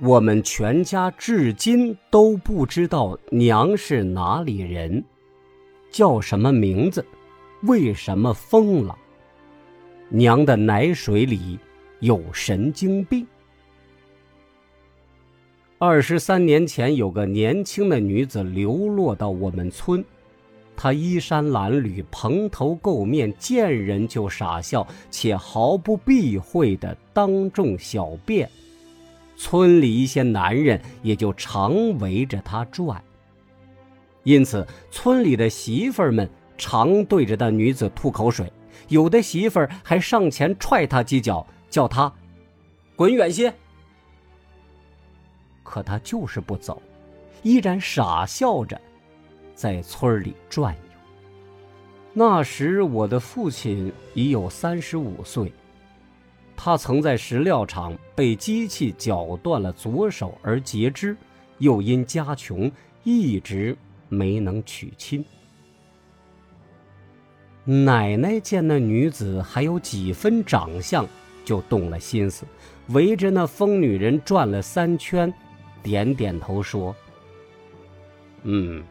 我们全家至今都不知道娘是哪里人，叫什么名字，为什么疯了。娘的奶水里有神经病。二十三年前，有个年轻的女子流落到我们村。她衣衫褴褛，蓬头垢面，见人就傻笑，且毫不避讳的当众小便。村里一些男人也就常围着她转。因此，村里的媳妇儿们常对着那女子吐口水，有的媳妇儿还上前踹她几脚，叫她滚远些。可她就是不走，依然傻笑着。在村里转悠。那时我的父亲已有三十五岁，他曾在石料厂被机器绞断了左手而截肢，又因家穷一直没能娶亲。奶奶见那女子还有几分长相，就动了心思，围着那疯女人转了三圈，点点头说：“嗯。”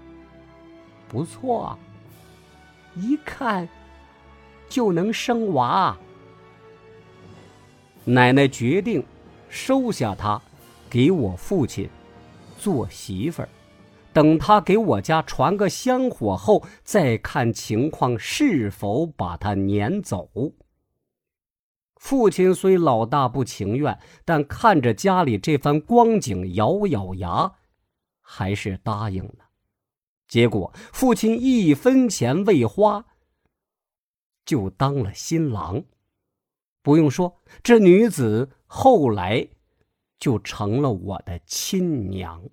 不错，一看就能生娃。奶奶决定收下她，给我父亲做媳妇儿。等他给我家传个香火后，再看情况是否把他撵走。父亲虽老大不情愿，但看着家里这番光景，咬咬牙，还是答应了。结果，父亲一分钱未花，就当了新郎。不用说，这女子后来就成了我的亲娘。